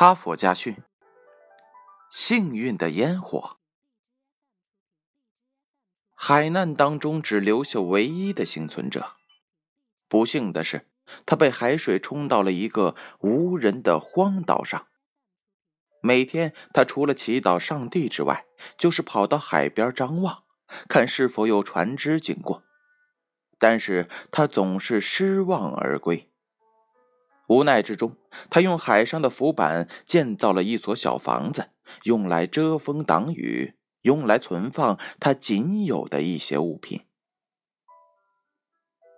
哈佛家训：幸运的烟火。海难当中只留下唯一的幸存者。不幸的是，他被海水冲到了一个无人的荒岛上。每天，他除了祈祷上帝之外，就是跑到海边张望，看是否有船只经过。但是他总是失望而归。无奈之中，他用海上的浮板建造了一所小房子，用来遮风挡雨，用来存放他仅有的一些物品。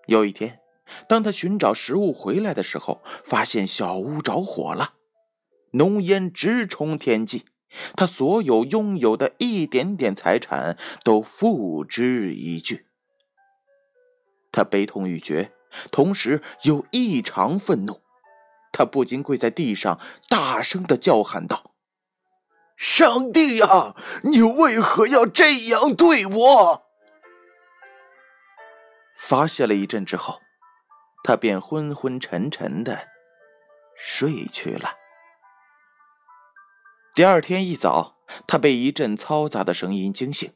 有一天，当他寻找食物回来的时候，发现小屋着火了，浓烟直冲天际，他所有拥有的一点点财产都付之一炬。他悲痛欲绝，同时又异常愤怒。他不禁跪在地上，大声的叫喊道：“上帝啊，你为何要这样对我？”发泄了一阵之后，他便昏昏沉沉的睡去了。第二天一早，他被一阵嘈杂的声音惊醒，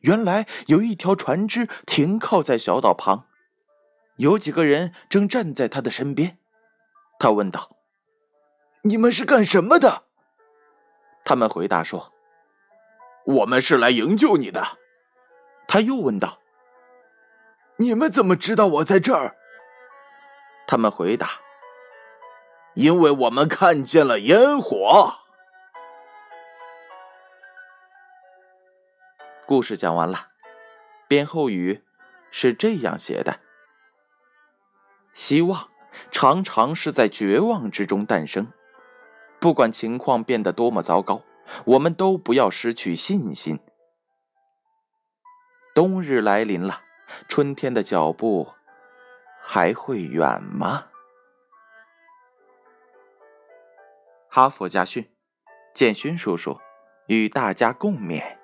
原来有一条船只停靠在小岛旁，有几个人正站在他的身边。他问道：“你们是干什么的？”他们回答说：“我们是来营救你的。”他又问道：“你们怎么知道我在这儿？”他们回答：“因为我们看见了烟火。”故事讲完了，编后语是这样写的：“希望。”常常是在绝望之中诞生。不管情况变得多么糟糕，我们都不要失去信心。冬日来临了，春天的脚步还会远吗？哈佛家训，建勋叔叔与大家共勉。